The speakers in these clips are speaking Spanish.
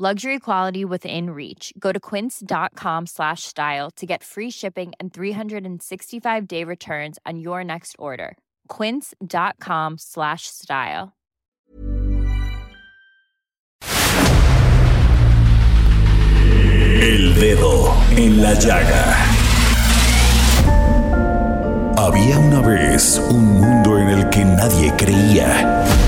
Luxury quality within reach. Go to quince.com slash style to get free shipping and 365 day returns on your next order. Quince.com slash style. El dedo en la llaga. Había una vez un mundo en el que nadie creía.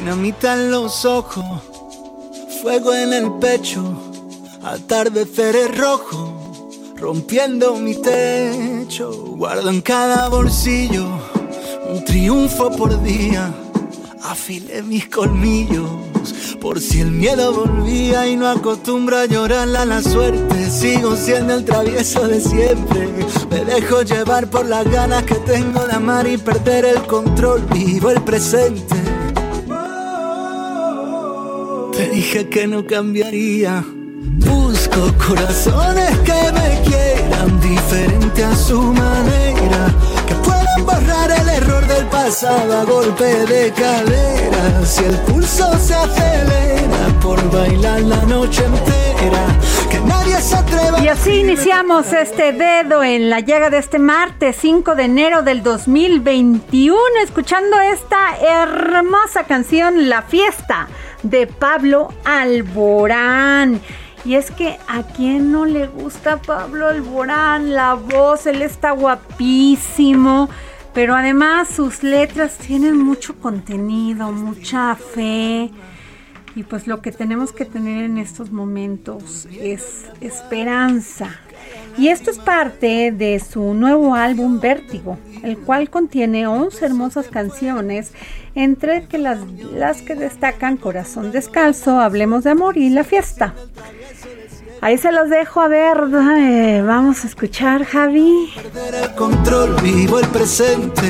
Dinamita en los ojos, fuego en el pecho, atardeceres rojo, rompiendo mi techo, guardo en cada bolsillo un triunfo por día, afilé mis colmillos, por si el miedo volvía y no acostumbro a llorar a la suerte, sigo siendo el travieso de siempre, me dejo llevar por las ganas que tengo de amar y perder el control, vivo el presente. Te dije que no cambiaría. Busco corazones que me quieran diferente a su manera. Que puedan borrar el error del pasado a golpe de cadera. Si el pulso se acelera por bailar la noche entera. Que nadie se atreva Y así iniciamos este dedo en la llaga de este martes 5 de enero del 2021, escuchando esta hermosa canción, La Fiesta, de Pablo Alborán. Y es que a quién no le gusta Pablo Alborán, la voz, él está guapísimo, pero además sus letras tienen mucho contenido, mucha fe. Y pues lo que tenemos que tener en estos momentos es esperanza. Y esto es parte de su nuevo álbum Vértigo, el cual contiene 11 hermosas canciones, entre que las, que destacan Corazón Descalzo, Hablemos de Amor y La Fiesta. Ahí se los dejo a ver, eh, vamos a escuchar Javi. perder el control, vivo el presente.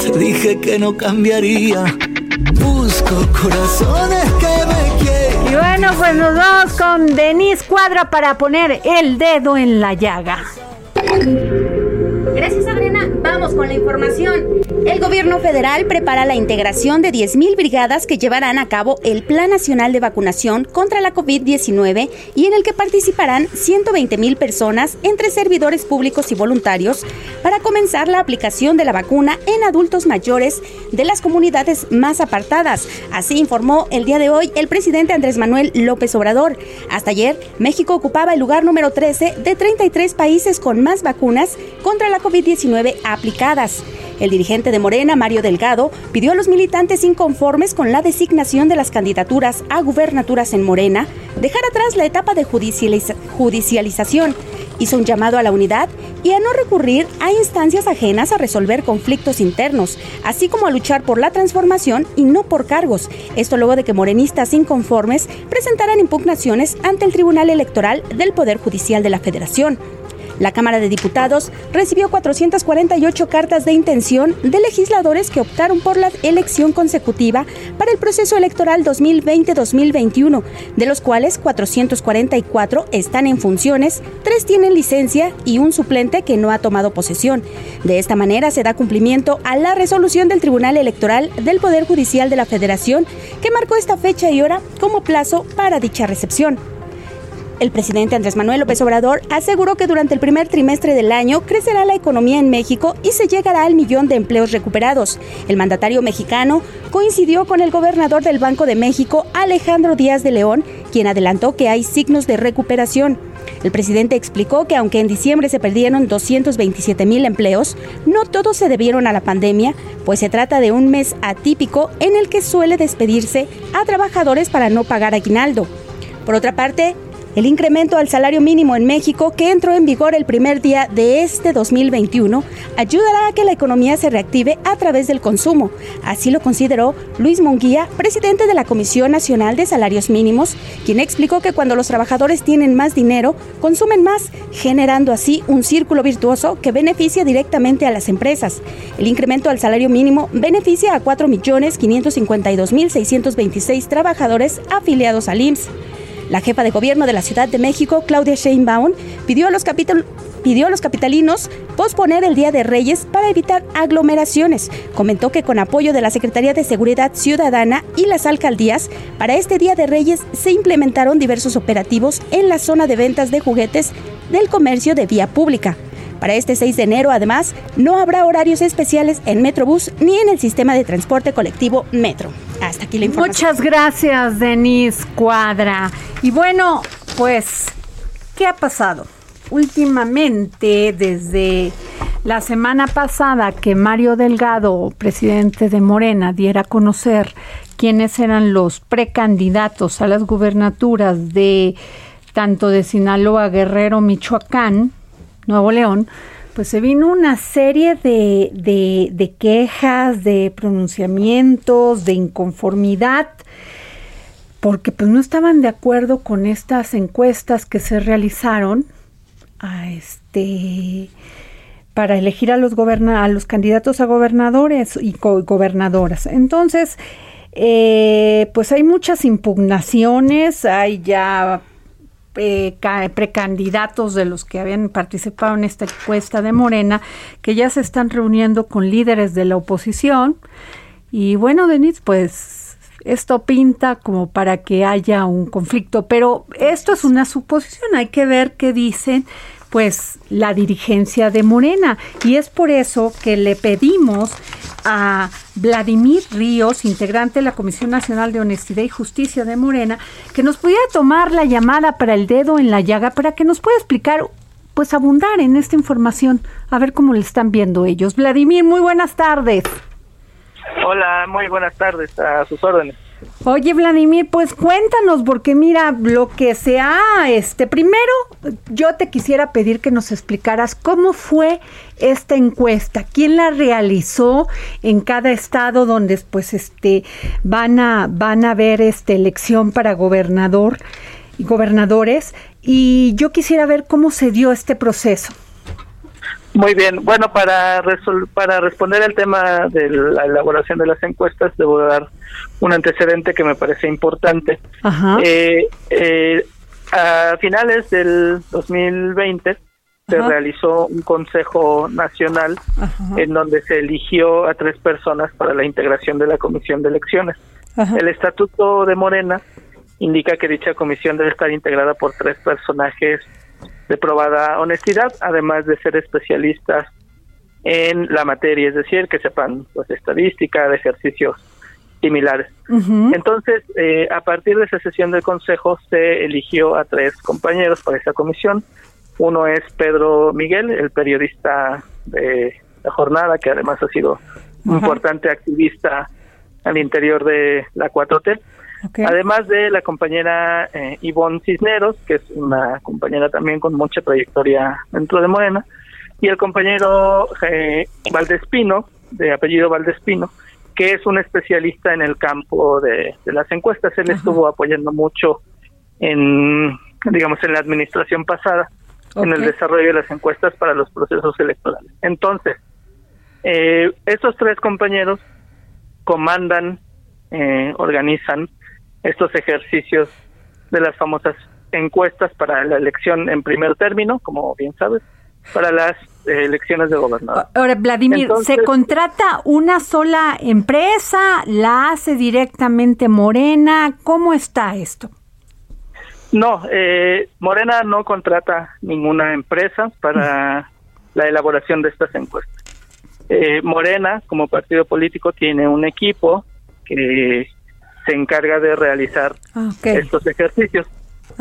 Te dije que no cambiaría. Busco corazones que me bueno, pues nos vamos con Denise Cuadra para poner el dedo en la llaga. Gracias, Adriana. Vamos con la información. El gobierno federal prepara la integración de 10.000 brigadas que llevarán a cabo el Plan Nacional de Vacunación contra la COVID-19 y en el que participarán 120.000 personas entre servidores públicos y voluntarios para comenzar la aplicación de la vacuna en adultos mayores de las comunidades más apartadas. Así informó el día de hoy el presidente Andrés Manuel López Obrador. Hasta ayer, México ocupaba el lugar número 13 de 33 países con más vacunas contra la COVID-19 El dirigente de Morena, Mario Delgado, pidió a los militantes inconformes con la designación de las candidaturas a gubernaturas en Morena dejar atrás la etapa de judicializa- judicialización. Hizo un llamado a la unidad y a no recurrir a instancias ajenas a resolver conflictos internos, así como a luchar por la transformación y no por cargos. Esto luego de que morenistas inconformes presentaran impugnaciones ante el Tribunal Electoral del Poder Judicial de la Federación. La Cámara de Diputados recibió 448 cartas de intención de legisladores que optaron por la elección consecutiva para el proceso electoral 2020-2021, de los cuales 444 están en funciones, tres tienen licencia y un suplente que no ha tomado posesión. De esta manera se da cumplimiento a la resolución del Tribunal Electoral del Poder Judicial de la Federación que marcó esta fecha y hora como plazo para dicha recepción. El presidente Andrés Manuel López Obrador aseguró que durante el primer trimestre del año crecerá la economía en México y se llegará al millón de empleos recuperados. El mandatario mexicano coincidió con el gobernador del Banco de México, Alejandro Díaz de León, quien adelantó que hay signos de recuperación. El presidente explicó que aunque en diciembre se perdieron 227 mil empleos, no todos se debieron a la pandemia, pues se trata de un mes atípico en el que suele despedirse a trabajadores para no pagar aguinaldo. Por otra parte, el incremento al salario mínimo en México, que entró en vigor el primer día de este 2021, ayudará a que la economía se reactive a través del consumo. Así lo consideró Luis Monguía, presidente de la Comisión Nacional de Salarios Mínimos, quien explicó que cuando los trabajadores tienen más dinero, consumen más, generando así un círculo virtuoso que beneficia directamente a las empresas. El incremento al salario mínimo beneficia a 4.552.626 trabajadores afiliados al IMSS. La jefa de gobierno de la Ciudad de México, Claudia Sheinbaum, pidió a los pidió a los capitalinos posponer el Día de Reyes para evitar aglomeraciones. Comentó que con apoyo de la Secretaría de Seguridad Ciudadana y las alcaldías, para este Día de Reyes se implementaron diversos operativos en la zona de ventas de juguetes del comercio de vía pública. Para este 6 de enero, además, no habrá horarios especiales en Metrobús ni en el sistema de transporte colectivo Metro. Hasta aquí la información. Muchas gracias, Denise Cuadra. Y bueno, pues, ¿qué ha pasado? Últimamente, desde la semana pasada que Mario Delgado, presidente de Morena, diera a conocer quiénes eran los precandidatos a las gubernaturas de tanto de Sinaloa, Guerrero, Michoacán, Nuevo León, pues se vino una serie de, de, quejas, de pronunciamientos, de inconformidad, porque pues no estaban de acuerdo con estas encuestas que se realizaron a este para elegir a los a los candidatos a gobernadores y gobernadoras. Entonces, eh, pues hay muchas impugnaciones, hay ya eh, precandidatos de los que habían participado en esta encuesta de Morena, que ya se están reuniendo con líderes de la oposición. Y bueno, Denis, pues esto pinta como para que haya un conflicto, pero esto es una suposición, hay que ver qué dicen pues la dirigencia de Morena y es por eso que le pedimos a Vladimir Ríos, integrante de la Comisión Nacional de Honestidad y Justicia de Morena, que nos pudiera tomar la llamada para el dedo en la llaga para que nos pueda explicar pues abundar en esta información, a ver cómo le están viendo ellos. Vladimir, muy buenas tardes. Hola, muy buenas tardes, a sus órdenes. Oye, Vladimir, pues cuéntanos, porque mira, lo que se ha, este, primero, yo te quisiera pedir que nos explicaras cómo fue esta encuesta, quién la realizó en cada estado donde, pues, este, van a, van a ver, este, elección para gobernador y gobernadores, y yo quisiera ver cómo se dio este proceso. Muy bien, bueno, para, para responder al tema de la elaboración de las encuestas, debo dar un antecedente que me parece importante. Eh, eh, a finales del 2020 se realizó un consejo nacional en donde se eligió a tres personas para la integración de la comisión de elecciones. El estatuto de Morena indica que dicha comisión debe estar integrada por tres personajes de probada honestidad, además de ser especialistas en la materia, es decir, que sepan pues estadística de ejercicios similares. Entonces, eh, a partir de esa sesión del Consejo se eligió a tres compañeros para esa comisión. Uno es Pedro Miguel, el periodista de la jornada, que además ha sido un importante activista al interior de la 4T. Además de la compañera eh, Ivonne Cisneros, que es una compañera también con mucha trayectoria dentro de Morena, y el compañero eh, Valdespino, de apellido Valdespino, que es un especialista en el campo de, las encuestas. Él estuvo apoyando mucho en, digamos, en la administración pasada, en el desarrollo de las encuestas para los procesos electorales. Entonces, eh, estos tres compañeros comandan, eh, organizan estos ejercicios de las famosas encuestas para la elección en primer término, como bien sabes, para las eh, elecciones de gobernador. Ahora, Vladimir, ¿se contrata una sola empresa? ¿La hace directamente Morena? ¿Cómo está esto? No, eh, Morena no contrata ninguna empresa para la elaboración de estas encuestas. Eh, Morena, como partido político, tiene un equipo que se encarga de realizar ah, estos ejercicios.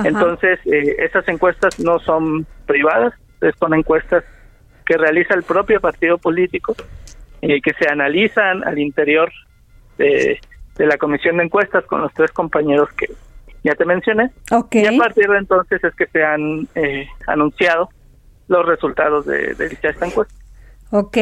Entonces, eh, esas encuestas no son privadas, son encuestas que realiza el propio partido político, eh, que se analizan al interior de, la comisión de encuestas con los tres compañeros que ya te mencioné. Y a partir de entonces es que se han eh, anunciado los resultados de, de dicha encuesta. Ok,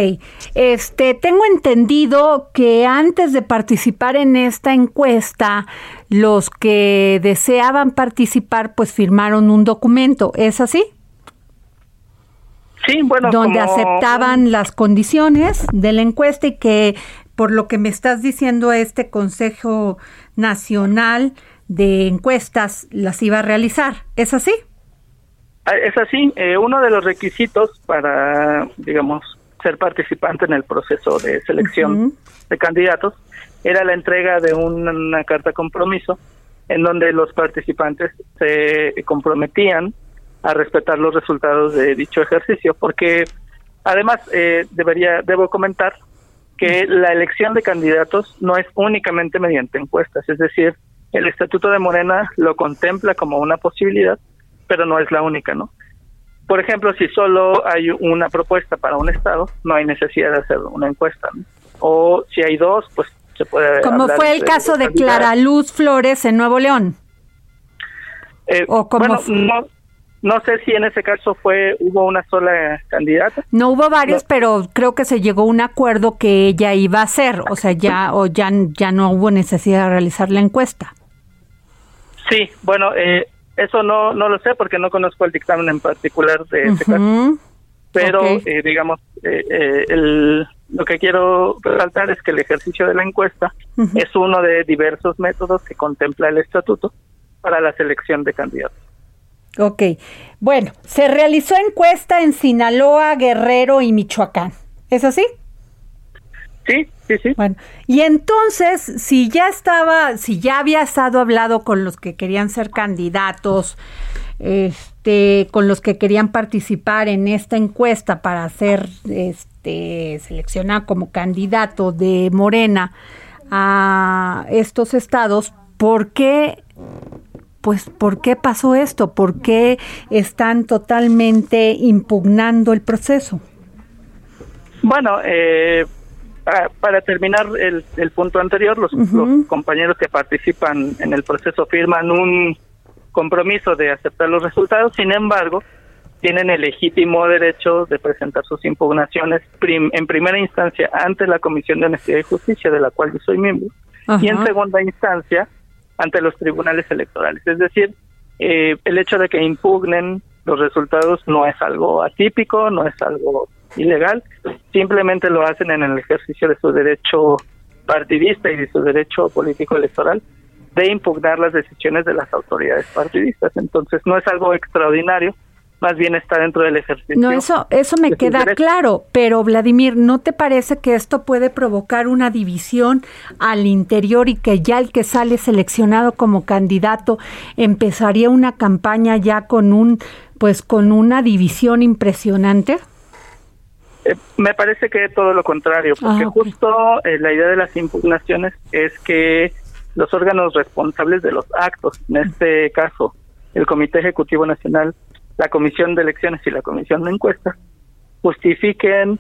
este, tengo entendido que antes de participar en esta encuesta, los que deseaban participar, pues firmaron un documento, ¿es así? Sí, bueno, donde aceptaban las condiciones de la encuesta y que, por lo que me estás diciendo, este Consejo Nacional de Encuestas las iba a realizar, ¿es así? Ah, es así, eh, uno de los requisitos para, digamos, ser participante en el proceso de selección de candidatos era la entrega de una, carta compromiso en donde los participantes se comprometían a respetar los resultados de dicho ejercicio, porque además eh, debería debo comentar que la elección de candidatos no es únicamente mediante encuestas, es decir, el Estatuto de Morena lo contempla como una posibilidad, pero no es la única, ¿no? Por ejemplo, si solo hay una propuesta para un estado, no hay necesidad de hacer una encuesta. O si hay dos, pues se puede. Como fue el caso de Clara Luz Flores en Nuevo León. Eh, o como bueno, no, no sé si en ese caso fue hubo una sola candidata. No hubo varios, pero creo que se llegó a un acuerdo que ella iba a hacer, o sea, ya o ya ya no hubo necesidad de realizar la encuesta. Sí, bueno, eh, eso no, no lo sé porque no conozco el dictamen en particular de este caso. Pero, eh, digamos, eh, eh, el, lo que quiero resaltar es que el ejercicio de la encuesta es uno de diversos métodos que contempla el estatuto para la selección de candidatos. Ok. Bueno, se realizó encuesta en Sinaloa, Guerrero y Michoacán. ¿Es así? Sí, sí, sí. Bueno, y entonces, si ya estaba, si ya había estado hablado con los que querían ser candidatos, este, con los que querían participar en esta encuesta para ser, este, seleccionado como candidato de Morena a estos estados, ¿por qué pues ¿por qué pasó esto? ¿Por qué están totalmente impugnando el proceso? Bueno, eh, para, terminar el, punto anterior, los, compañeros que participan en el proceso firman un compromiso de aceptar los resultados, sin embargo, tienen el legítimo derecho de presentar sus impugnaciones en primera instancia ante la Comisión de Honestidad y Justicia, de la cual yo soy miembro, y en segunda instancia ante los tribunales electorales. Es decir, eh, el hecho de que impugnen los resultados no es algo atípico, no es algo ilegal, simplemente lo hacen en el ejercicio de su derecho partidista y de su derecho político electoral de impugnar las decisiones de las autoridades partidistas. Entonces no es algo extraordinario, más bien está dentro del ejercicio. No, eso, eso me queda claro, pero Vladimir, ¿no te parece que esto puede provocar una división al interior y que ya el que sale seleccionado como candidato empezaría una campaña ya con un, pues con una división impresionante? Eh, me parece que todo lo contrario, porque ah, justo eh, la idea de las impugnaciones es que los órganos responsables de los actos, en este caso el Comité Ejecutivo Nacional, la Comisión de Elecciones y la Comisión de Encuestas, justifiquen,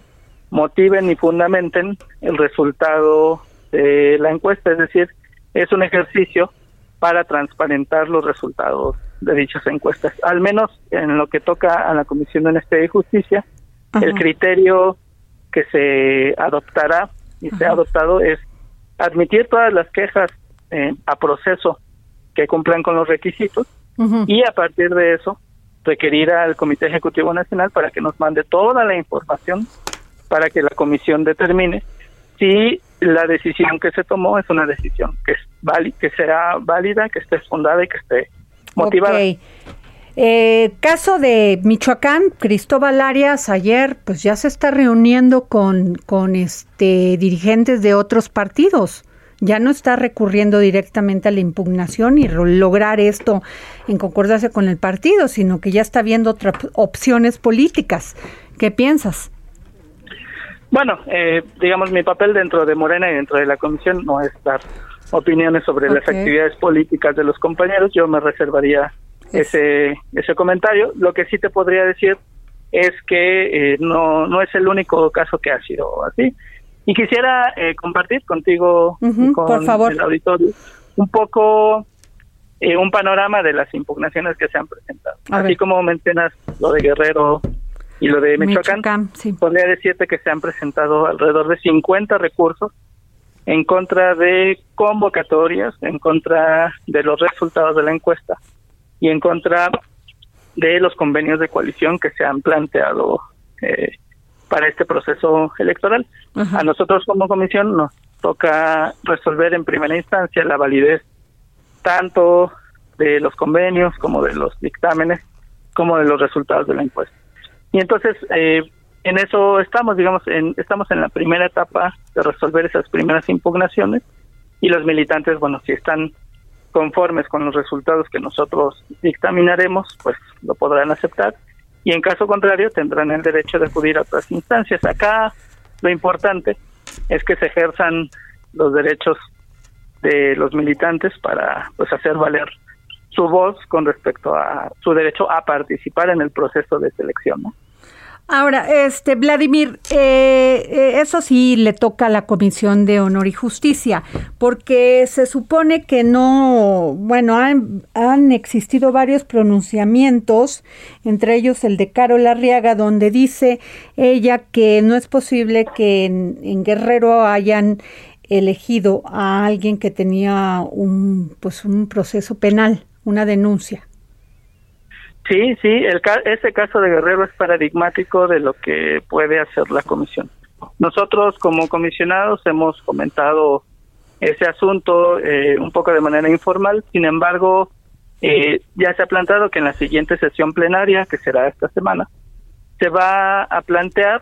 motiven y fundamenten el resultado de la encuesta, es decir, es un ejercicio para transparentar los resultados de dichas encuestas, al menos en lo que toca a la Comisión de Honestidad y Justicia, el criterio que se adoptará y se ha adoptado es admitir todas las quejas eh, a proceso que cumplan con los requisitos y a partir de eso requerir al Comité Ejecutivo Nacional para que nos mande toda la información para que la comisión determine si la decisión que se tomó es una decisión que es que sea válida, que esté fundada y que esté motivada. Eh, caso de Michoacán, Cristóbal Arias ayer pues ya se está reuniendo con, con este dirigentes de otros partidos. ya no está recurriendo directamente a la impugnación y lograr esto en concordancia con el partido, sino que ya está viendo otras opciones políticas. ¿Qué piensas? Bueno, eh, digamos, mi papel dentro de Morena y dentro de la comisión no es dar opiniones sobre las actividades políticas de los compañeros. Yo me reservaría ese, ese comentario. Lo que sí te podría decir es que eh, no, no es el único caso que ha sido así. Y quisiera eh, compartir contigo, con el auditorio, un poco eh, un panorama de las impugnaciones que se han presentado. así como mencionas lo de Guerrero y lo de Michoacán, podría decirte que se han presentado alrededor de 50 recursos en contra de convocatorias, en contra de los resultados de la encuesta y en contra de los convenios de coalición que se han planteado eh, para este proceso electoral. A nosotros como comisión nos toca resolver en primera instancia la validez tanto de los convenios como de los dictámenes como de los resultados de la encuesta. Y entonces eh, en eso estamos, digamos, en, estamos en la primera etapa de resolver esas primeras impugnaciones y los militantes, bueno, si están conformes con los resultados que nosotros dictaminaremos, pues lo podrán aceptar y en caso contrario tendrán el derecho de acudir a otras instancias. Acá lo importante es que se ejerzan los derechos de los militantes para pues hacer valer su voz con respecto a su derecho a participar en el proceso de selección. ¿no? Ahora, este Vladimir, eh, eh, eso sí le toca a la Comisión de Honor y Justicia, porque se supone que no, bueno, han, han existido varios pronunciamientos, entre ellos el de Carol Arriaga, donde dice ella que no es posible que en, Guerrero hayan elegido a alguien que tenía un, pues, un proceso penal, una denuncia. Sí, sí, el, ese caso de Guerrero es paradigmático de lo que puede hacer la comisión. Nosotros como comisionados hemos comentado ese asunto eh, un poco de manera informal, sin embargo, eh, ya se ha planteado que en la siguiente sesión plenaria, que será esta semana, se va a plantear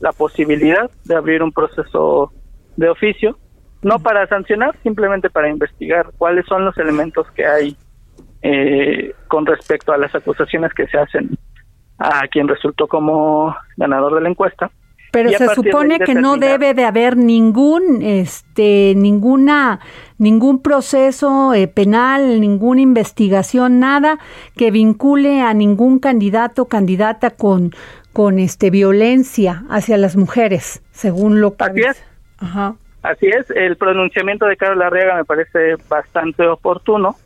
la posibilidad de abrir un proceso de oficio, no para sancionar, simplemente para investigar cuáles son los elementos que hay eh, con respecto a las acusaciones que se hacen a quien resultó como ganador de la encuesta. Pero se supone que no debe de haber ningún, este, ninguna, ningún proceso eh, penal, ninguna investigación, nada que vincule a ningún candidato o candidata con, con este violencia hacia las mujeres, según lo que. Ajá. Así es, el pronunciamiento de Carlos Larriaga me parece bastante oportuno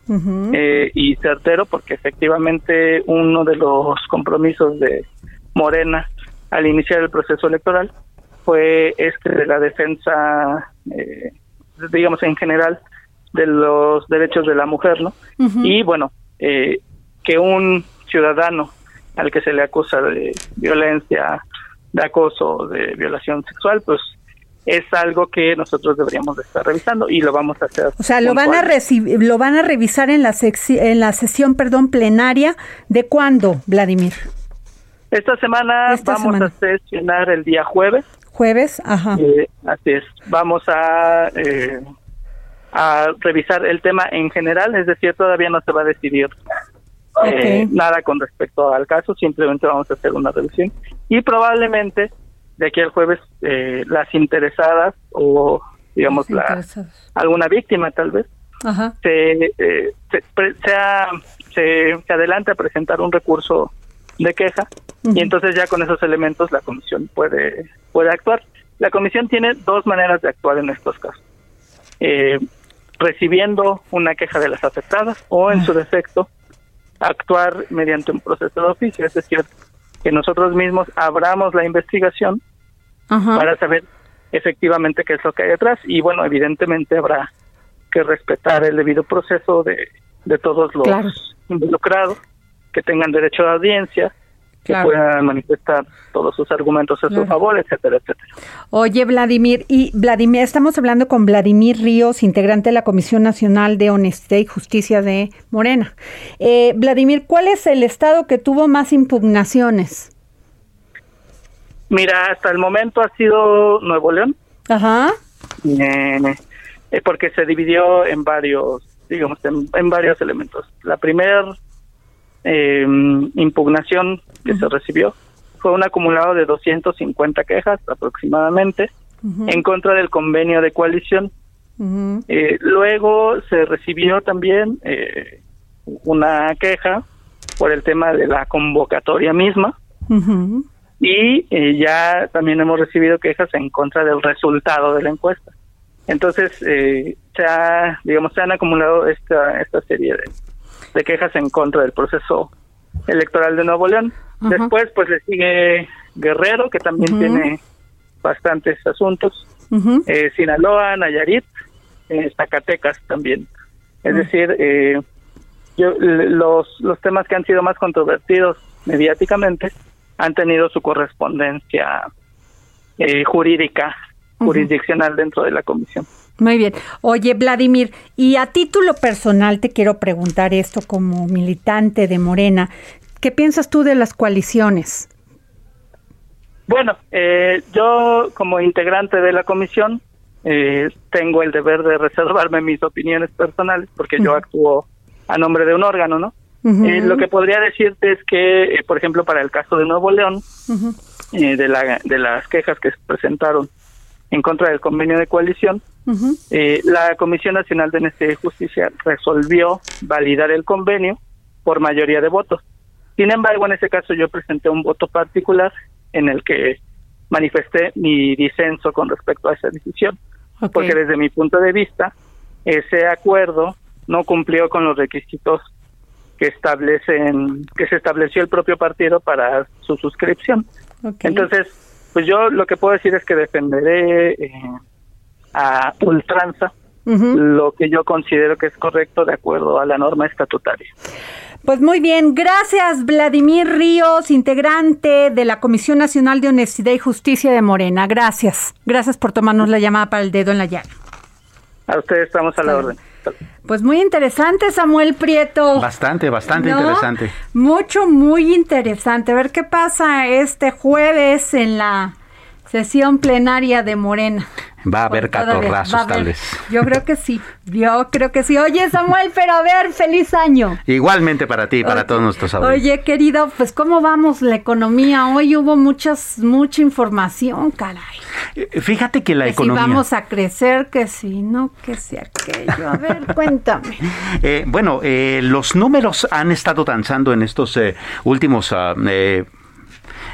eh, y certero porque efectivamente uno de los compromisos de Morena al iniciar el proceso electoral fue este de la defensa, eh, digamos en general, de los derechos de la mujer, ¿no? Y bueno, eh, que un ciudadano al que se le acusa de violencia, de acoso, de violación sexual, pues es algo que nosotros deberíamos de estar revisando y lo vamos a hacer. O sea, lo van a recibir, lo van a revisar en la en la sesión, perdón, plenaria de cuándo, Vladimir? Esta semana vamos a sesionar el día jueves. Jueves, ajá. Eh, así es. Vamos a eh, a revisar el tema en general, es decir, todavía no se va a decidir eh, nada con respecto al caso, simplemente vamos a hacer una revisión y probablemente de aquí al jueves eh, las interesadas o digamos la alguna víctima tal vez Se, eh, se, se, se, adelanta a presentar un recurso de queja y entonces ya con esos elementos la comisión puede puede actuar. La comisión tiene dos maneras de actuar en estos casos. Eh, recibiendo una queja de las afectadas o en su defecto actuar mediante un proceso de oficio. Es decir que nosotros mismos abramos la investigación para saber efectivamente qué es lo que hay detrás y bueno, evidentemente habrá que respetar el debido proceso de, de todos los involucrados, que tengan derecho a audiencia, que puedan manifestar todos sus argumentos a su favor, etcétera, etcétera. Oye, Vladimir, y Vladimir, estamos hablando con Vladimir Ríos, integrante de la Comisión Nacional de Honestidad y Justicia de Morena. Eh, Vladimir, ¿cuál es el estado que tuvo más impugnaciones? Mira, hasta el momento ha sido Nuevo León. Ajá. Eh, eh, porque se dividió en varios, digamos, en, varios elementos. La primera em, impugnación que se recibió fue un acumulado de 250 quejas aproximadamente en contra del convenio de coalición. Eh, luego se recibió también eh, una queja por el tema de la convocatoria misma y eh, ya también hemos recibido quejas en contra del resultado de la encuesta. Entonces, se ha, digamos, se han acumulado esta, esta serie de, de quejas en contra del proceso electoral de Nuevo León. Después, pues le sigue Guerrero, que también tiene bastantes asuntos. eh, Sinaloa, Nayarit, eh, Zacatecas también. Es decir, eh, yo, los, los temas que han sido más controvertidos mediáticamente han tenido su correspondencia eh, jurídica, jurisdiccional dentro de la comisión. Muy bien. Oye, Vladimir, y a título personal te quiero preguntar esto como militante de Morena. ¿Qué piensas tú de las coaliciones? Bueno, eh, yo como integrante de la comisión eh, tengo el deber de reservarme mis opiniones personales porque yo actúo a nombre de un órgano, ¿no? Eh, lo que podría decirte es que, por ejemplo, para el caso de Nuevo León, de, la, de las quejas que se presentaron en contra del convenio de coalición, la Comisión Nacional de Honestidad y Justicia resolvió validar el convenio por mayoría de votos. Sin embargo, en ese caso yo presenté un voto particular en el que manifesté mi disenso con respecto a esa decisión, porque desde mi punto de vista ese acuerdo no cumplió con los requisitos que establecen que se estableció el propio partido para su suscripción. Entonces, pues yo lo que puedo decir es que defenderé eh, a ultranza lo que yo considero que es correcto de acuerdo a la norma estatutaria. Pues muy bien, gracias Vladimir Ríos, integrante de la Comisión Nacional de Honestidad y Justicia de Morena. Gracias, gracias por tomarnos la llamada para el dedo en la llaga. A ustedes estamos a la orden. Pues muy interesante, Samuel Prieto. Bastante, bastante interesante. Mucho, muy interesante. A ver qué pasa este jueves en la sesión plenaria de Morena. Va a haber catorrazos, tal vez. Yo creo que sí. Yo creo que sí. Oye, Samuel, pero a ver, feliz año. Igualmente para ti y para todos nuestros auditores. Oye, querido, pues ¿cómo vamos la economía? Hoy hubo muchas, mucha información, caray. Eh, fíjate que la que economía... Si vamos a crecer, que si no, que si aquello. A ver, cuéntame. Eh, bueno, eh, los números han estado danzando en estos últimos uh,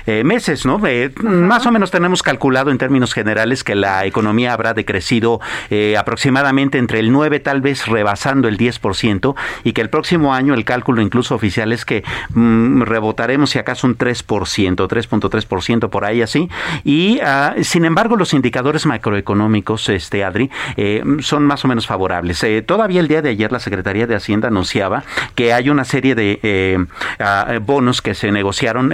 eh, meses, ¿no? Eh, más o menos tenemos calculado en términos generales que la economía habrá decrecido eh, aproximadamente entre el 9, tal vez rebasando el 10%, y que el próximo año el cálculo incluso oficial es que mm, rebotaremos si acaso un 3%, 3.3% por ahí así. Y ah, sin embargo, los indicadores macroeconómicos, este Adri, son más o menos favorables. todavía el día de ayer la Secretaría de Hacienda anunciaba que hay una serie de ah, bonos que se negociaron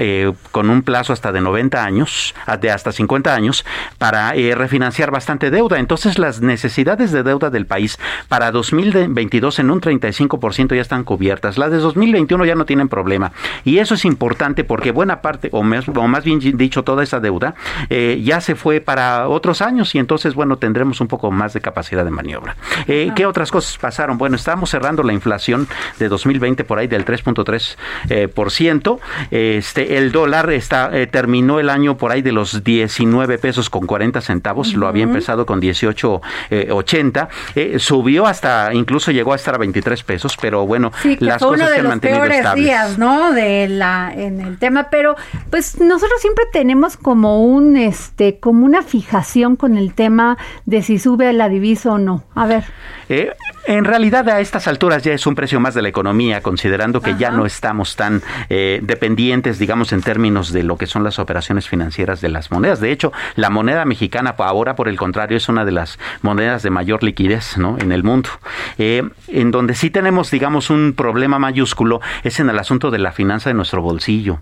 con un plan hasta de 90 años, de hasta 50 años, para eh, refinanciar bastante deuda. Entonces las necesidades de deuda del país para 2022 en un 35% ya están cubiertas. Las de 2021 ya no tienen problema. Y eso es importante porque buena parte, o más, o más bien dicho, toda esa deuda eh, ya se fue para otros años y entonces, bueno, tendremos un poco más de capacidad de maniobra. Eh, ¿Qué otras cosas pasaron? Bueno, estamos cerrando la inflación de 2020 por ahí del 3.3%. por ciento. este, el dólar está eh, terminó el año por ahí de los 19 pesos con 40 centavos, lo había empezado con 18.80, eh, subió hasta, incluso llegó a estar a 23 pesos, pero bueno, las cosas se han mantenido estables. días, ¿no? De la, en el tema, pero pues nosotros siempre tenemos como un, este, como una fijación con el tema de si sube la divisa o no. A ver. Eh, en realidad a estas alturas ya es un precio más de la economía, considerando que ya no estamos tan dependientes, digamos, en términos de lo que son las operaciones financieras de las monedas. De hecho, la moneda mexicana ahora, por el contrario, es una de las monedas de mayor liquidez ¿no? en el mundo. Eh, en donde sí tenemos, digamos, un problema mayúsculo es en el asunto de la finanza de nuestro bolsillo.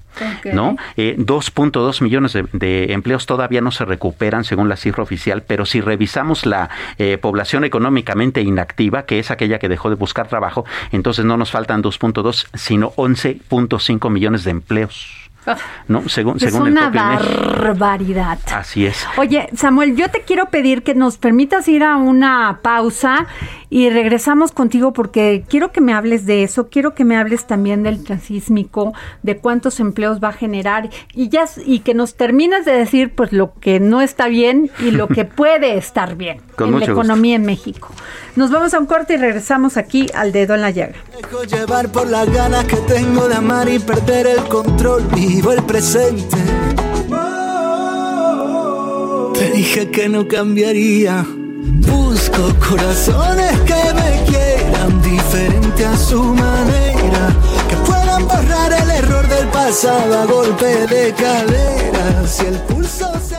¿no? 2.2 eh, millones de, empleos todavía no se recuperan según la cifra oficial, pero si revisamos la eh, población económicamente inactiva, que es aquella que dejó de buscar trabajo, entonces no nos faltan 2.2, sino 11.5 millones de empleos. ¿no? Según, es según una barbaridad. Así es. Oye, Samuel, yo te quiero pedir que nos permitas ir a una pausa y regresamos contigo porque quiero que me hables de eso, quiero que me hables también del transísmico, de cuántos empleos va a generar y ya y que nos termines de decir pues lo que no está bien y lo que puede estar bien en la economía en México. Nos vamos a un corte y regresamos aquí al dedo en la llaga. Dejo llevar por las ganas que tengo de amar y perder el control, vivo el presente. Te dije que no cambiaría Corazones que me quieran diferente a su manera, que puedan borrar el error del pasado a golpe de cadera. Si el pulso se...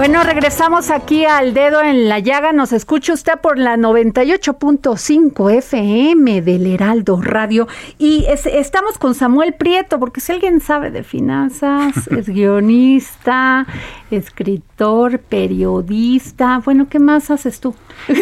Bueno, regresamos aquí al dedo en la llaga. Nos escucha usted por la 98.5 FM del Heraldo Radio. Y estamos con Samuel Prieto, porque si alguien sabe de finanzas, es guionista, escritor, periodista. Bueno, ¿qué más haces tú?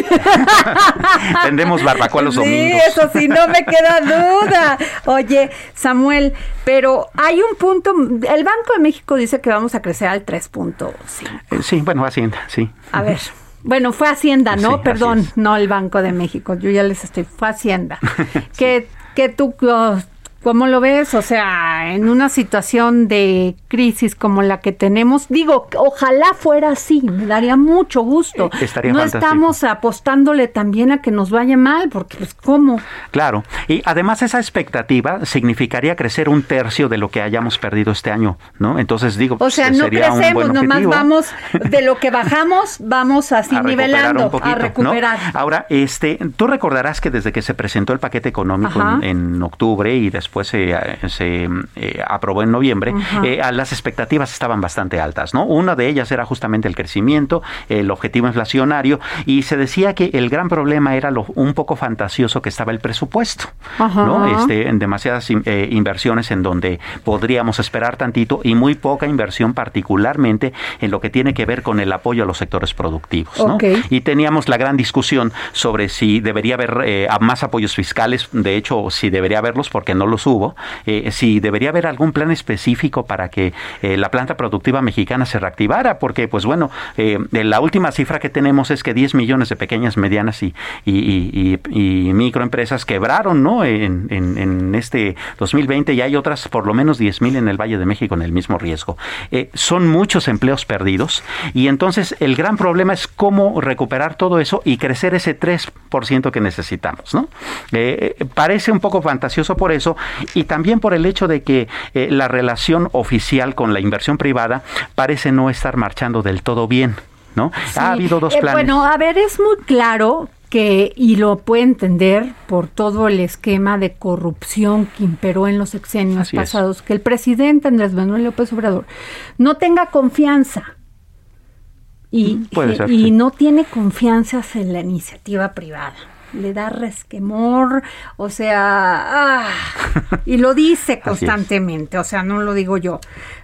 Vendemos barbacoa los domingos. Sí, eso sí, no me queda duda. Oye, Samuel, pero hay un punto, el Banco de México dice que vamos a crecer al 3.5. Sí, bueno, Hacienda, sí. A ver. Bueno, fue Hacienda, ¿no? Perdón, no el Banco de México. Yo ya les estoy. Fue Hacienda. que, que tú ¿Cómo lo ves? O sea, en una situación de crisis como la que tenemos, digo, ojalá fuera así, me daría mucho gusto. Estaría no estamos apostándole también a que nos vaya mal, porque pues cómo. Claro, y además esa expectativa significaría crecer un tercio de lo que hayamos perdido este año, ¿no? Entonces digo, o sea, no crecemos, nomás vamos de lo que bajamos, vamos así nivelando, a recuperar. Ahora, este, tú recordarás que desde que se presentó el paquete económico en, en octubre y después después se, se eh, aprobó en noviembre, eh, las expectativas estaban bastante altas, ¿no? Una de ellas era justamente el crecimiento, el objetivo inflacionario, y se decía que el gran problema era lo un poco fantasioso que estaba el presupuesto, ¿no? Este, en demasiadas eh, inversiones en donde podríamos esperar tantito y muy poca inversión particularmente en lo que tiene que ver con el apoyo a los sectores productivos, ¿no? Y teníamos la gran discusión sobre si debería haber más apoyos fiscales, de hecho, si debería haberlos porque no los hubo, eh, si debería haber algún plan específico para que eh, la planta productiva mexicana se reactivara, porque pues bueno, eh, la última cifra que tenemos es que 10 millones de pequeñas, medianas y, microempresas quebraron, ¿no? En, en, este 2020 y hay otras por lo menos 10 mil en el Valle de México en el mismo riesgo. son muchos empleos perdidos y entonces el gran problema es cómo recuperar todo eso y crecer ese 3% que necesitamos, ¿no? parece un poco fantasioso por eso, y también por el hecho de que eh, la relación oficial con la inversión privada parece no estar marchando del todo bien. ¿No? Ha habido dos eh, planes. bueno, a ver, es muy claro que, y lo puede entender por todo el esquema de corrupción que imperó en los sexenios pasados, que el presidente Andrés Manuel López Obrador no tenga confianza y, y no tiene confianza en la iniciativa privada le da resquemor, o sea, ah, y lo dice constantemente, o sea, no lo digo yo.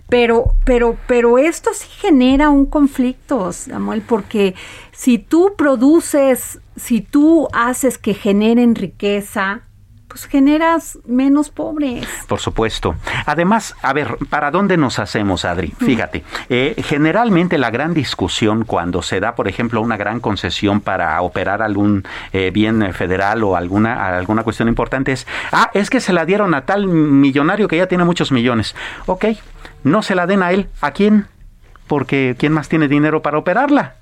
Pero, pero, pero esto sí genera un conflicto, Samuel, porque si tú produces, si tú haces que generen riqueza, pues generas menos pobres. Por supuesto. Además, a ver, ¿para dónde nos hacemos, Adri? Fíjate, eh, generalmente la gran discusión cuando se da, por ejemplo, una gran concesión para operar algún eh, bien federal o alguna, alguna cuestión importante es, ah, es que se la dieron a tal millonario que ya tiene muchos millones. Ok, no se la den a él. ¿A quién? Porque ¿quién más tiene dinero para operarla?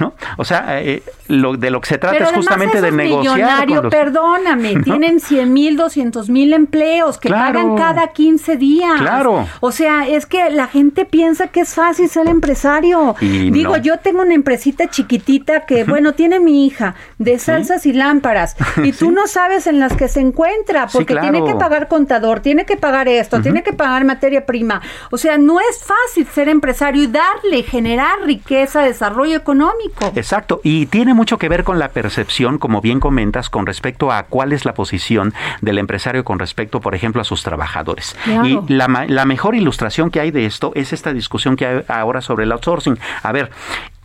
¿No? O sea, eh, lo, de lo que se trata es justamente de negociar. Millonario, perdóname, tienen 100 mil, 200 mil empleos que pagan cada 15 días. Claro. O sea, es que la gente piensa que es fácil ser empresario. Digo, yo tengo una empresita chiquitita que, bueno, tiene mi hija de salsas y lámparas y tú no sabes en las que se encuentra porque tiene que pagar contador, tiene que pagar esto, tiene que pagar materia prima. O sea, no es fácil ser empresario y darle, generar riqueza, desarrollo económico. Exacto, y tiene mucho que ver con la percepción, como bien comentas, con respecto a cuál es la posición del empresario con respecto, por ejemplo, a sus trabajadores. Y la, la mejor ilustración que hay de esto es esta discusión que hay ahora sobre el outsourcing. A ver,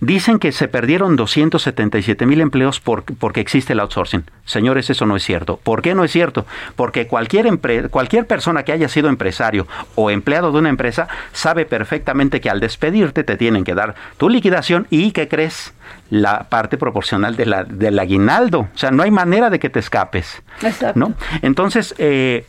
Dicen que se perdieron 277 mil empleos por, porque existe el outsourcing. Señores, eso no es cierto. ¿Por qué no es cierto? Porque cualquier, cualquier persona que haya sido empresario o empleado de una empresa sabe perfectamente que al despedirte te tienen que dar tu liquidación y, ¿qué crees? La parte proporcional de la, del aguinaldo. O sea, no hay manera de que te escapes. Exacto. ¿no? Entonces, eh,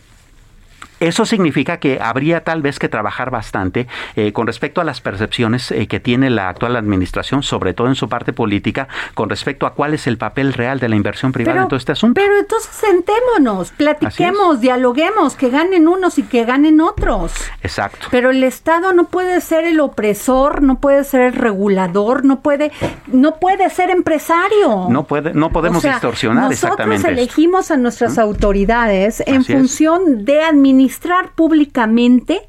eso significa que habría tal vez que trabajar bastante eh, con respecto a las percepciones eh, que tiene la actual administración, sobre todo en su parte política, con respecto a cuál es el papel real de la inversión privada en todo este asunto. Pero entonces sentémonos, platiquemos, dialoguemos, que ganen unos y que ganen otros. Exacto. Pero el Estado no puede ser el opresor, no puede ser el regulador, no puede, no puede ser empresario. No puede, no podemos distorsionar nosotros elegimos a nuestras autoridades en función de administrar públicamente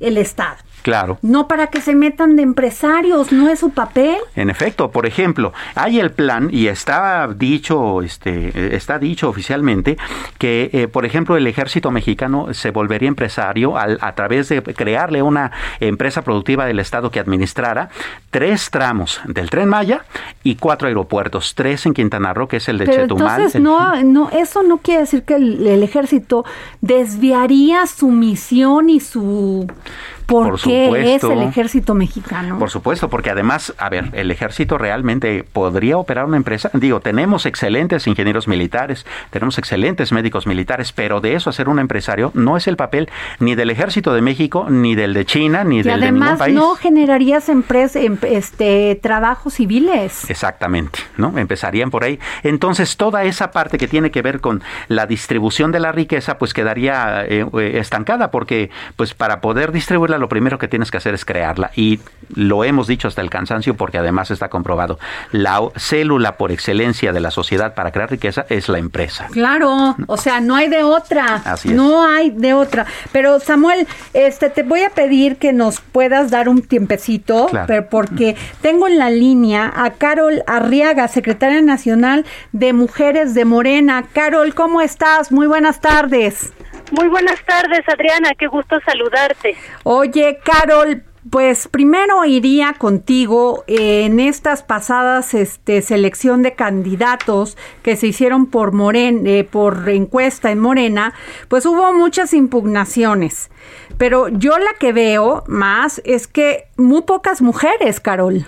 el Estado. Claro. No para que se metan de empresarios, no es su papel. En efecto, por ejemplo, hay el plan y está dicho, este, está dicho oficialmente que, eh, por ejemplo, el ejército mexicano se volvería empresario a través de crearle una empresa productiva del Estado que administrara tres tramos del Tren Maya y cuatro aeropuertos, tres en Quintana Roo, que es el de Pero Chetumal. Entonces, no, no, eso no quiere decir que el ejército desviaría su misión y su ¿Por, qué es el ejército mexicano? Por supuesto, porque además, a ver, el ejército realmente podría operar una empresa. Digo, tenemos excelentes ingenieros militares, tenemos excelentes médicos militares, pero de eso hacer un empresario no es el papel ni del ejército de México, ni del de China, ni del de ningún país. no generarías empresas, em, este, trabajos civiles. Exactamente, ¿no? Empezarían por ahí. Entonces, toda esa parte que tiene que ver con la distribución de la riqueza, pues quedaría eh, eh, estancada, porque pues para poder lo primero que tienes que hacer es crearla. Y lo hemos dicho hasta el cansancio porque además está comprobado. La célula por excelencia de la sociedad para crear riqueza es la empresa. Claro, o sea, no hay de otra. Así No hay de otra. Pero Samuel, este te voy a pedir que nos puedas dar un tiempecito, pero porque tengo en la línea a Carol Arriaga, secretaria nacional de Mujeres de Morena. Carol, ¿cómo estás? Muy buenas tardes. Muy buenas tardes, Adriana, qué gusto saludarte. Oye, Carol, pues primero iría contigo en estas pasadas este, selección de candidatos que se hicieron por Morena, eh, por encuesta en Morena, pues hubo muchas impugnaciones. Pero yo la que veo más es que muy pocas mujeres, Carol.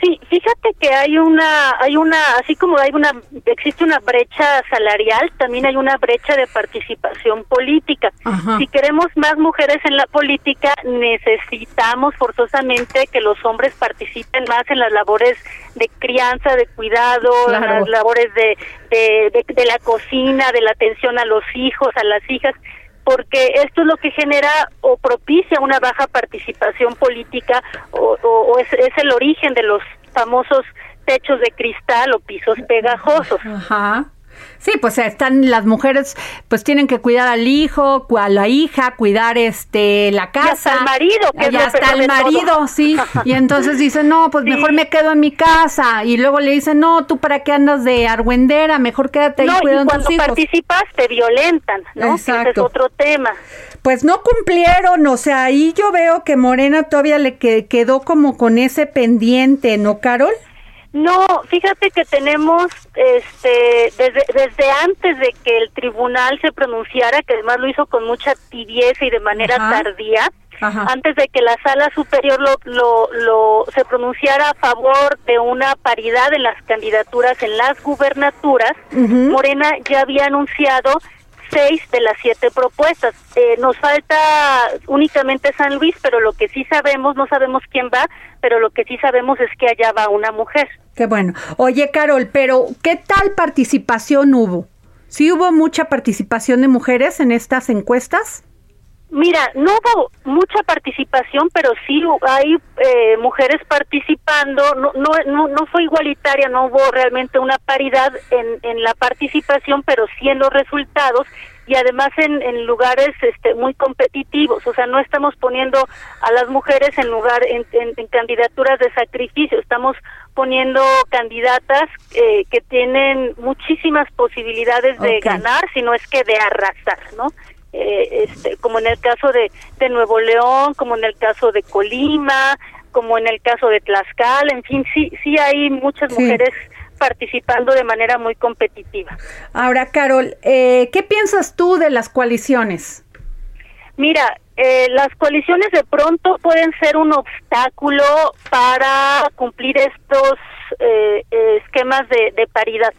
Sí, fíjate que hay una, hay una, así como hay una, existe una brecha salarial, también hay una brecha de participación política. Si queremos más mujeres en la política, necesitamos forzosamente que los hombres participen más en las labores de crianza, de cuidado, en las labores de, de, de la cocina, de la atención a los hijos, a las hijas porque esto es lo que genera o propicia una baja participación política o, es, es, el origen de los famosos techos de cristal o pisos pegajosos. Ajá. Sí, pues están las mujeres, pues tienen que cuidar al hijo, a la hija, cuidar este la casa. Y hasta el marido, que y hasta el marido, sí. Y entonces dicen, no, pues mejor me quedo en mi casa. Y luego le dicen, no, tú para qué andas de argüendera, mejor quédate ahí cuidando cuando participas te violentan, ¿no? Exacto. Ese es otro tema. Pues no cumplieron, o sea, ahí yo veo que Morena todavía le quedó como con ese pendiente, ¿no, Carol? No, fíjate que tenemos, este, desde, desde antes de que el tribunal se pronunciara, que además lo hizo con mucha tibieza y de manera tardía, antes de que la sala superior lo, lo, lo, se pronunciara a favor de una paridad en las candidaturas en las gubernaturas, Morena ya había anunciado seis de las siete propuestas. Eh, nos falta únicamente San Luis, pero lo que sí sabemos, no sabemos quién va, pero lo que sí sabemos es que allá va una mujer. Qué bueno. Oye, Carol, pero ¿qué tal participación hubo? ¿Sí hubo mucha participación de mujeres en estas encuestas? Mira, no hubo mucha participación, pero sí hay eh, mujeres participando. No, no, no, fue igualitaria, no hubo realmente una paridad en, en la participación, pero sí en los resultados y además en, en lugares este, muy competitivos. O sea, no estamos poniendo a las mujeres en lugar en, en, candidaturas de sacrificio. Estamos poniendo candidatas eh, que tienen muchísimas posibilidades de ganar, si no es que de arrasar, ¿no? Eh, este, como en el caso de, de Nuevo León, como en el caso de Colima, como en el caso de Tlaxcala, en fin, sí, sí hay muchas mujeres participando de manera muy competitiva. Ahora, Carol, eh, ¿qué piensas tú de las coaliciones? Mira, eh, las coaliciones de pronto pueden ser un obstáculo para cumplir estos eh, esquemas de, de paridad.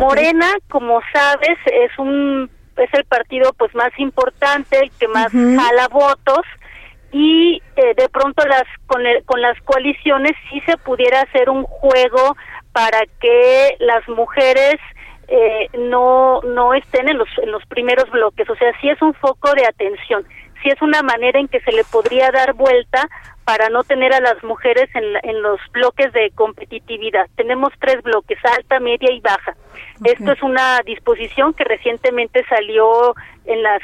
Morena, como sabes, es un es el partido pues más importante, el que más jala votos y eh, de pronto las con, con las coaliciones sí se pudiera hacer un juego para que las mujeres eh, no no estén en los en los primeros bloques, o sea, sí es un foco de atención, sí es una manera en que se le podría dar vuelta para no tener a las mujeres en, en los bloques de competitividad. Tenemos tres bloques, alta, media y baja. Esto es una disposición que recientemente salió en las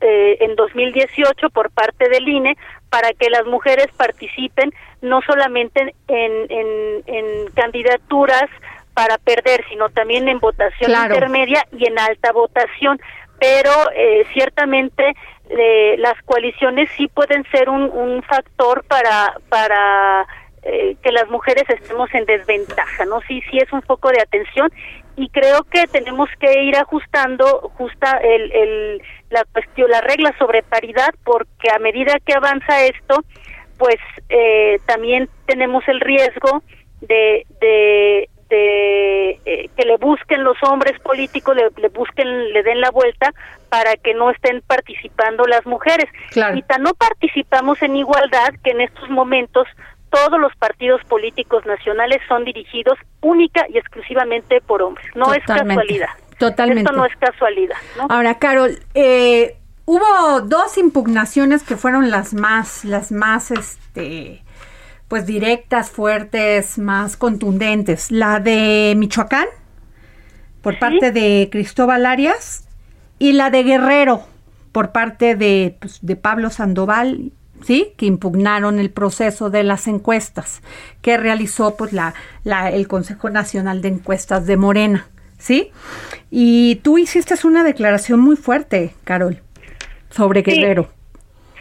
eh, en 2018 por parte del INE para que las mujeres participen no solamente en, en, en candidaturas para perder, sino también en votación intermedia y en alta votación. Pero eh, ciertamente eh, las coaliciones sí pueden ser un, un factor para para eh, que las mujeres estemos en desventaja, ¿no? Sí, sí es un foco de atención y creo que tenemos que ir ajustando justa el, el la cuestión, la regla sobre paridad, porque a medida que avanza esto, pues eh, también tenemos el riesgo de, de, de eh, que le busquen los hombres políticos, le, le, busquen, le den la vuelta para que no estén participando las mujeres. Y tan no participamos en igualdad que en estos momentos todos los partidos políticos nacionales son dirigidos única y exclusivamente por hombres. No es casualidad. Totalmente. Esto no es casualidad. Ahora, Carol, eh, hubo dos impugnaciones que fueron las más, las más, este, pues directas, fuertes, más contundentes. La de Michoacán, por parte de Cristóbal Arias, y la de Guerrero, por parte de, pues, de Pablo Sandoval ¿sí? que impugnaron el proceso de las encuestas que realizó pues la, la, el Consejo Nacional de Encuestas de Morena, ¿sí? Y tú hiciste una declaración muy fuerte, Carol, sobre Guerrero.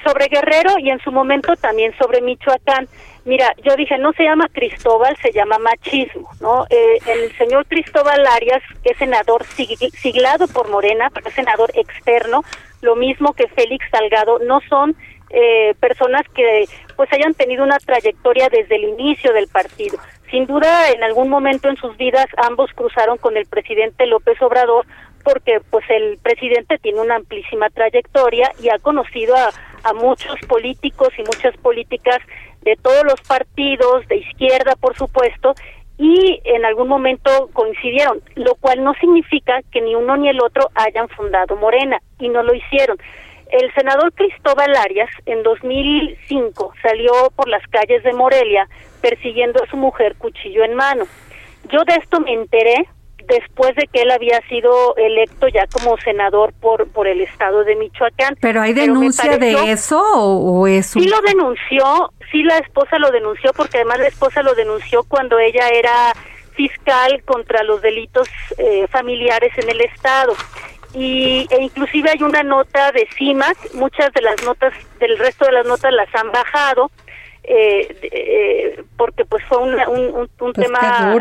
Sobre Guerrero y en su momento también sobre Michoacán. Mira, yo dije, no se llama Cristóbal, se llama machismo, ¿no? Eh, el señor Cristóbal Arias, que es senador siglado por Morena, pero es senador externo, lo mismo que Félix Salgado, no son eh, personas que pues hayan tenido una trayectoria desde el inicio del partido. Sin duda, en algún momento en sus vidas ambos cruzaron con el presidente López Obrador porque pues el presidente tiene una amplísima trayectoria y ha conocido a, a muchos políticos y muchas políticas de todos los partidos, de izquierda por supuesto, y en algún momento coincidieron, lo cual no significa que ni uno ni el otro hayan fundado Morena, y no lo hicieron. El senador Cristóbal Arias en 2005 salió por las calles de Morelia persiguiendo a su mujer cuchillo en mano. Yo de esto me enteré después de que él había sido electo ya como senador por por el estado de Michoacán. ¿Pero hay denuncia de eso o, es Sí lo denunció, sí la esposa lo denunció porque además la esposa lo denunció cuando ella era fiscal contra los delitos eh, familiares en el estado y e inclusive hay una nota de CIMAC, muchas de las notas del resto de las notas las han bajado eh, eh porque pues fue un, un, un pues tema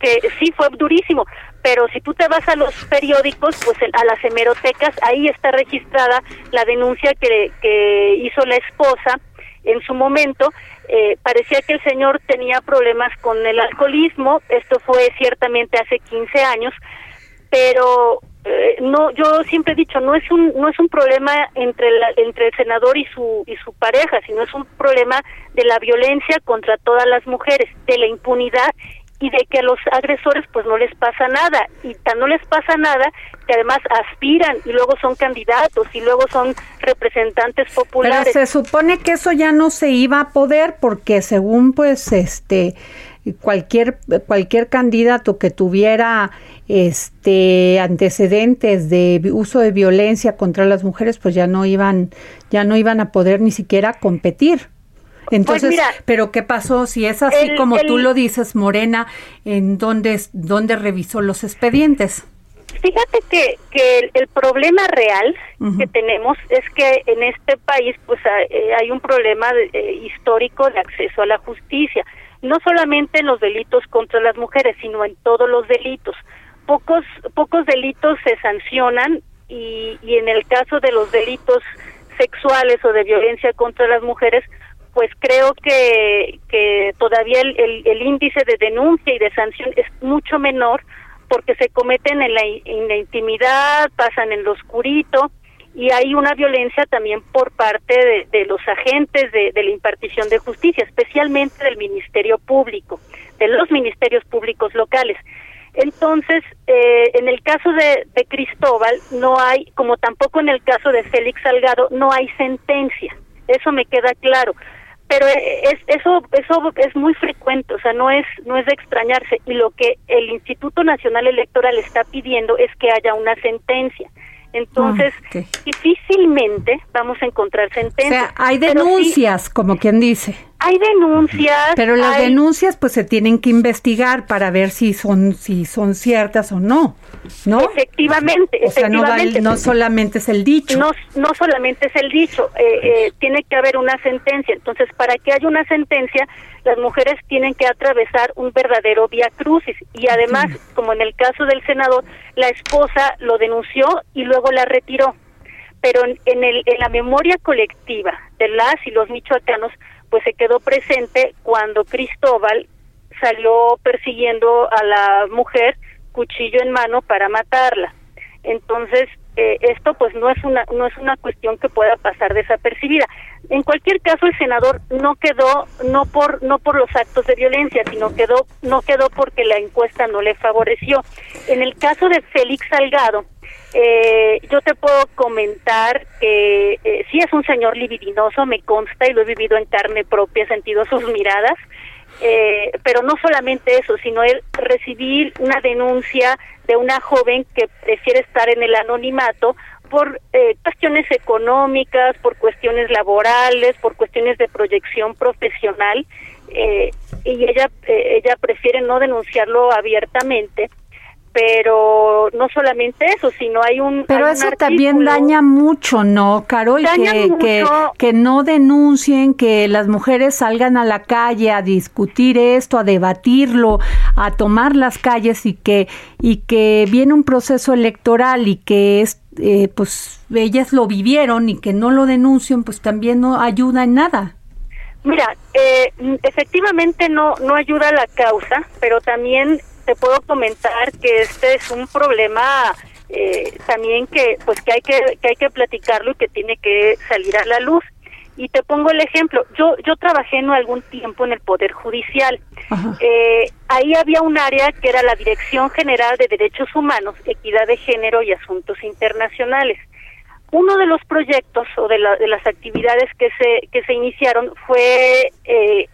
que sí fue durísimo pero si tú te vas a los periódicos pues a las hemerotecas ahí está registrada la denuncia que, que hizo la esposa en su momento. Eh, parecía que el señor tenía problemas con el alcoholismo esto fue ciertamente hace 15 años pero eh, no yo siempre he dicho no es un no es un problema entre entre el senador y su y su pareja sino es un problema de la violencia contra todas las mujeres de la impunidad y de que a los agresores pues no les pasa nada y tan no les pasa nada que además aspiran y luego son candidatos y luego son representantes populares. Pero se supone que eso ya no se iba a poder porque según pues este cualquier cualquier candidato que tuviera este antecedentes de uso de violencia contra las mujeres pues ya no iban ya no iban a poder ni siquiera competir. Entonces pues pero qué pasó si es así como tú lo dices Morena en dónde dónde revisó los expedientes Fíjate que, que el, problema real que tenemos es que en este país pues eh, hay un problema eh, histórico de acceso a la justicia no solamente en los delitos contra las mujeres, sino en todos los delitos. Pocos, pocos delitos se sancionan y, y en el caso de los delitos sexuales o de violencia contra las mujeres, pues creo que, que todavía el, el, índice de denuncia y de sanción es mucho menor porque se cometen en la, en la intimidad, pasan en lo oscurito y hay una violencia también por parte de, los agentes de, la impartición de justicia, especialmente del Ministerio Público, de los ministerios públicos locales. Entonces, eh, en el caso de, Cristóbal, no hay, como tampoco en el caso de Félix Salgado, no hay sentencia. Eso me queda claro. Pero eh, es, eso, eso es muy frecuente, o sea, no es, no es de extrañarse. Y lo que el Instituto Nacional Electoral está pidiendo es que haya una sentencia. Entonces, ah, difícilmente vamos a encontrar sentencias. O sea, hay denuncias, como quien dice. Hay denuncias. Pero las denuncias pues se tienen que investigar para ver si son si son ciertas o no, ¿no? Efectivamente, o Sea, no, solamente es el dicho. No, no solamente es el dicho, eh, eh, tiene que haber una sentencia. Entonces, para que haya una sentencia, las mujeres tienen que atravesar un verdadero vía crucis y además, como en el caso del senador, la esposa lo denunció y luego la retiró. Pero en, el, en la memoria colectiva de las y los michoacanos, pues se quedó presente cuando Cristóbal salió persiguiendo a la mujer cuchillo en mano para matarla. Entonces, eh, esto pues no es una no es una cuestión que pueda pasar desapercibida. En cualquier caso el senador no quedó no por no por los actos de violencia, sino quedó no quedó porque la encuesta no le favoreció. En el caso de Félix Salgado, eh, yo te puedo comentar que eh, sí es un señor libidinoso, me consta y lo he vivido en carne propia, he sentido sus miradas, eh, pero no solamente eso, sino el recibir una denuncia de una joven que prefiere estar en el anonimato por eh, cuestiones económicas, por cuestiones laborales, por cuestiones de proyección profesional, eh, y ella ella prefiere no denunciarlo abiertamente pero no solamente eso, sino hay un... Pero eso también daña mucho, ¿no, Carol? que, que, que, no denuncien, que las mujeres salgan a la calle a discutir esto, a debatirlo, a tomar las calles y que, y que viene un proceso electoral y que es, eh, pues ellas lo vivieron y que no lo denuncien, pues también no ayuda en nada. Mira, eh, efectivamente no no ayuda a la causa, pero también te puedo comentar que este es un problema eh, también que pues que hay que, que hay que platicarlo y que tiene que salir a la luz. Y te pongo el ejemplo. Yo yo trabajé en algún tiempo en el poder judicial. Eh, ahí había un área que era la dirección general de derechos humanos equidad de género y asuntos internacionales. Uno de los proyectos o de, de las actividades que se que se iniciaron fue eh,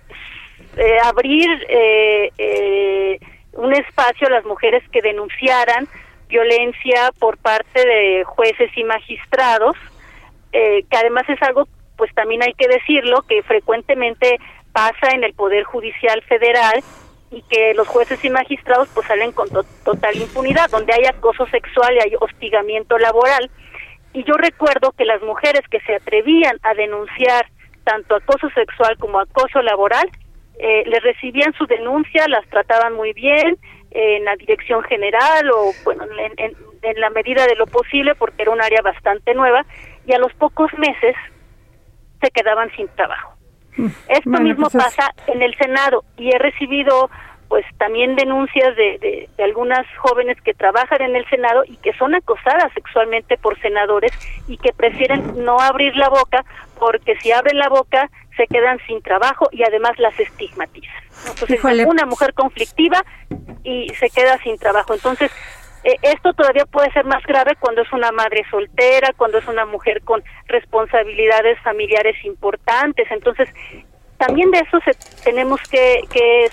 eh abrir eh, eh, un espacio a las mujeres que denunciaran violencia por parte de jueces y magistrados, eh, que además es algo, pues también hay que decirlo, que frecuentemente pasa en el Poder Judicial Federal y que los jueces y magistrados pues salen con total impunidad, donde hay acoso sexual y hay hostigamiento laboral. Y yo recuerdo que las mujeres que se atrevían a denunciar tanto acoso sexual como acoso laboral eh, les recibían su denuncia, las trataban muy bien en la dirección general o bueno, en, la medida de lo posible porque era un área bastante nueva y a los pocos meses se quedaban sin trabajo. Mm. Esto mismo pues pasa en el Senado y he recibido pues también denuncias de, de, algunas jóvenes que trabajan en el Senado y que son acosadas sexualmente por senadores y que prefieren no abrir la boca porque si abren la boca se quedan sin trabajo y además las estigmatizan. Entonces, una mujer conflictiva y se queda sin trabajo. Entonces, eh, esto todavía puede ser más grave cuando es una madre soltera, cuando es una mujer con responsabilidades familiares importantes. Entonces, también de eso se, tenemos que,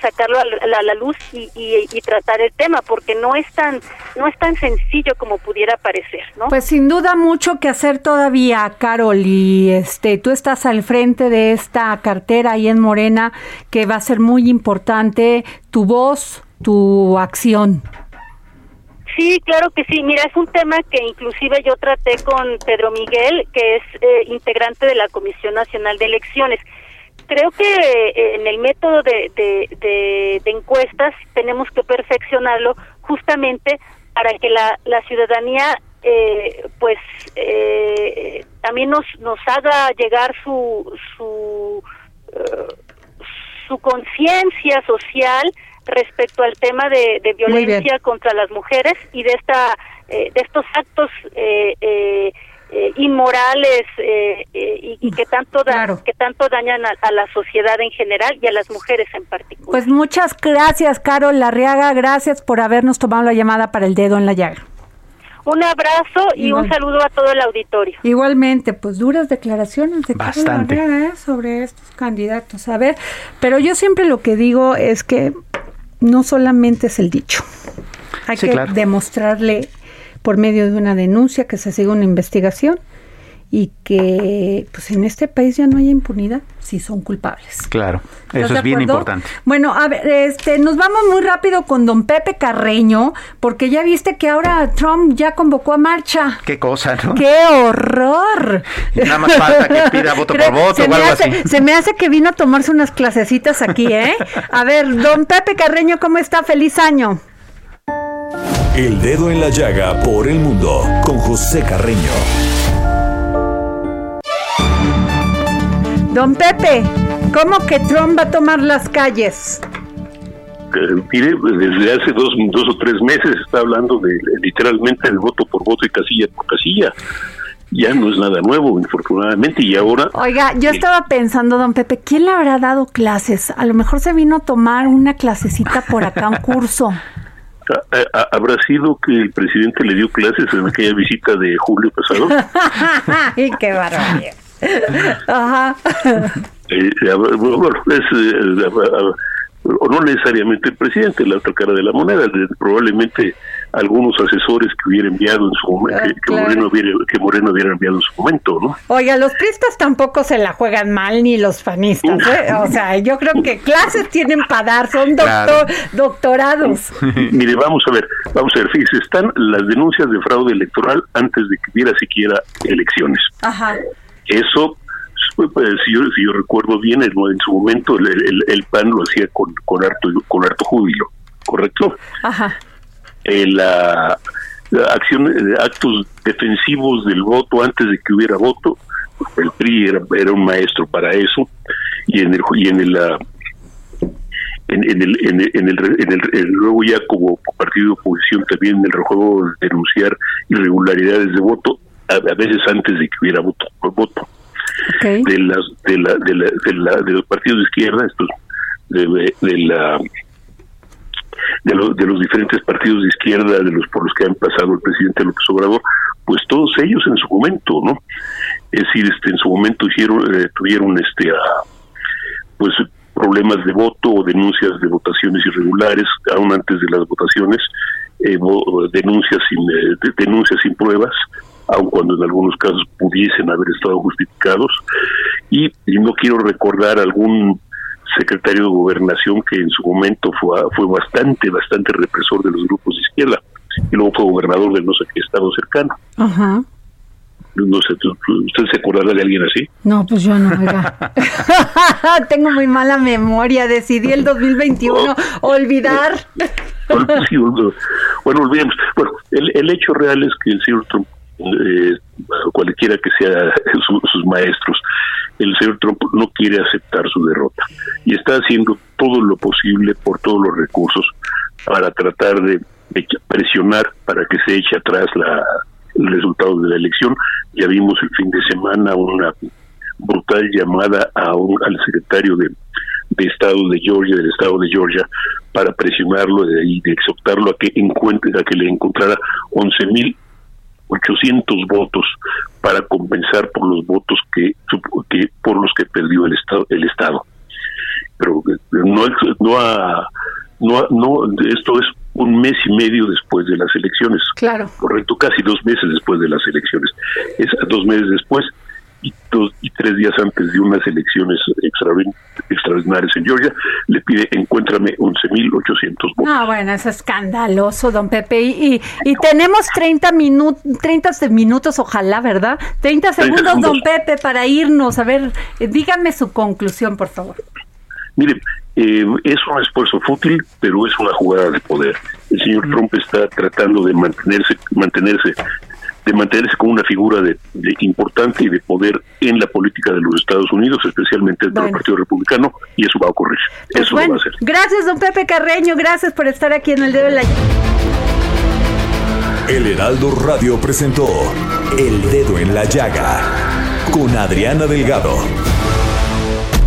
sacarlo a la, luz y, tratar el tema porque no es tan no es tan sencillo como pudiera parecer no pues sin duda mucho que hacer todavía Carol y este tú estás al frente de esta cartera ahí en Morena que va a ser muy importante tu voz tu acción. Sí, claro que sí. Mira, es un tema que inclusive yo traté con Pedro Miguel, que es eh, integrante de la Comisión Nacional de Elecciones creo que eh, en el método de, de, encuestas tenemos que perfeccionarlo justamente para que la, la ciudadanía eh, pues eh, también nos nos haga llegar su su su conciencia social respecto al tema de, de violencia contra las mujeres y de esta de estos actos eh, eh, inmorales eh, eh, y, que tanto que tanto dañan a, la sociedad en general y a las mujeres en particular. Pues muchas gracias, Carol Larriaga, gracias por habernos tomado la llamada para el dedo en la llaga. Un abrazo y un saludo a todo el auditorio. Igualmente, pues duras declaraciones de Bastante. Carol sobre estos candidatos. A ver, pero yo siempre lo que digo es que no solamente es el dicho. Hay que demostrarle por medio de una denuncia, que se siga una investigación y que pues en este país ya no haya impunidad si son culpables. Claro, eso es bien importante. Bueno, a ver, este, nos vamos muy rápido con don Pepe Carreño, porque ya viste que ahora Trump ya convocó a marcha. Qué cosa, ¿no? ¡Qué horror! nada más falta que pida voto por voto o algo así. Se me hace que vino a tomarse unas clasecitas aquí, ¿eh? A ver, don Pepe Carreño, ¿cómo está? ¡Feliz año! El dedo en la llaga por el mundo con José Carreño. Don Pepe, ¿cómo que Trump va a tomar las calles? Eh, mire, desde hace dos, dos o tres meses está hablando de literalmente el voto por voto y casilla por casilla ya no es nada nuevo, infortunadamente, y ahora... Oiga, yo estaba pensando, don Pepe, ¿quién le habrá dado clases? A lo mejor se vino a tomar una clasecita por acá, un curso. ¿Habrá sido que el presidente le dio clases en aquella visita de julio pasado? ¡Y qué barbaridad! Ajá. Eh, eh, bueno, es, eh, o no necesariamente el presidente, la otra cara de la moneda, probablemente algunos asesores que hubiera enviado en su momento, ah, que, Moreno hubiera, que Moreno hubiera enviado en su momento, ¿no? Oiga, los pristas tampoco se la juegan mal ni los fanistas, ¿eh? O sea, yo creo que clases tienen para dar, son doctor, doctorados. Mire, vamos a ver, vamos a ver, fíjese, están las denuncias de fraude electoral antes de que hubiera siquiera elecciones. Ajá. Eso pues, si, yo, si yo recuerdo bien, en, su momento el, el, PAN lo hacía con, con, harto, con harto júbilo, ¿correcto? Ajá. Eh, la, acción, eh, actos defensivos del voto antes de que hubiera voto, el PRI era, era un maestro para eso, y en el, y en el en, en, el, en, el, en, el, luego ya como partido de oposición también en el rejuego de denunciar irregularidades de voto a, veces antes de que hubiera voto voto. De las de la, de, la, de, la, de los partidos de izquierda estos de, de la de, de los diferentes partidos de izquierda de los por los que han pasado el presidente López Obrador pues todos ellos en su momento no es decir este en su momento hicieron eh, tuvieron este pues problemas de voto o denuncias de votaciones irregulares aún antes de las votaciones eh, denuncias sin eh, denuncias sin pruebas aun cuando en algunos casos pudiesen haber estado justificados. Y, no quiero recordar algún secretario de gobernación que en su momento fue, fue bastante, bastante represor de los grupos de izquierda y luego fue gobernador de no sé qué estado cercano. Ajá. No sé, ¿usted se acordará de alguien así? No, pues yo no, Tengo muy mala memoria, decidí el 2021 olvidar. bueno, olvidemos. Bueno, el, el hecho real es que el señor Trump eh, cualquiera que sea sus maestros. El señor Trump no quiere aceptar su derrota y está haciendo todo lo posible por todos los recursos para tratar de, presionar para que se eche atrás el resultado de la elección. Ya vimos el fin de semana una brutal llamada a un, al secretario de, Estado de Georgia, del Estado de Georgia, para presionarlo y de exhortarlo a que encuentre, a que le encontrara 11.800 votos para compensar por los votos que, que por los que perdió el Estado. El estado. Pero eh, no, no, ha, no, no, esto es un mes y medio después de las elecciones. Claro. Correcto, casi dos meses después de las elecciones. Es dos meses después dos, y tres días antes de unas elecciones extraordinarias en Georgia, le pide encuéntrame 11.800 votos. Ah, bueno, es escandaloso, don Pepe. Y, y, tenemos 30, minutos 30 minutos, ojalá, ¿verdad? 30 segundos, don Pepe, para irnos. A ver, dígame su conclusión, por favor. Mire, eh, es un esfuerzo fútil, pero es una jugada de poder. El señor Trump está tratando de mantenerse, mantenerse de mantenerse como una figura de, importante y de poder en la política de los Estados Unidos, especialmente dentro del Partido Republicano, y eso va a ocurrir. Pues eso va a hacer. Gracias, don Pepe Carreño, gracias por estar aquí en el dedo de la El Heraldo Radio presentó El Dedo en la Llaga con Adriana Delgado.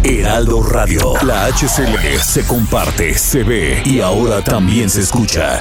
Heraldo Radio, la HCL se comparte, se ve y ahora también se escucha.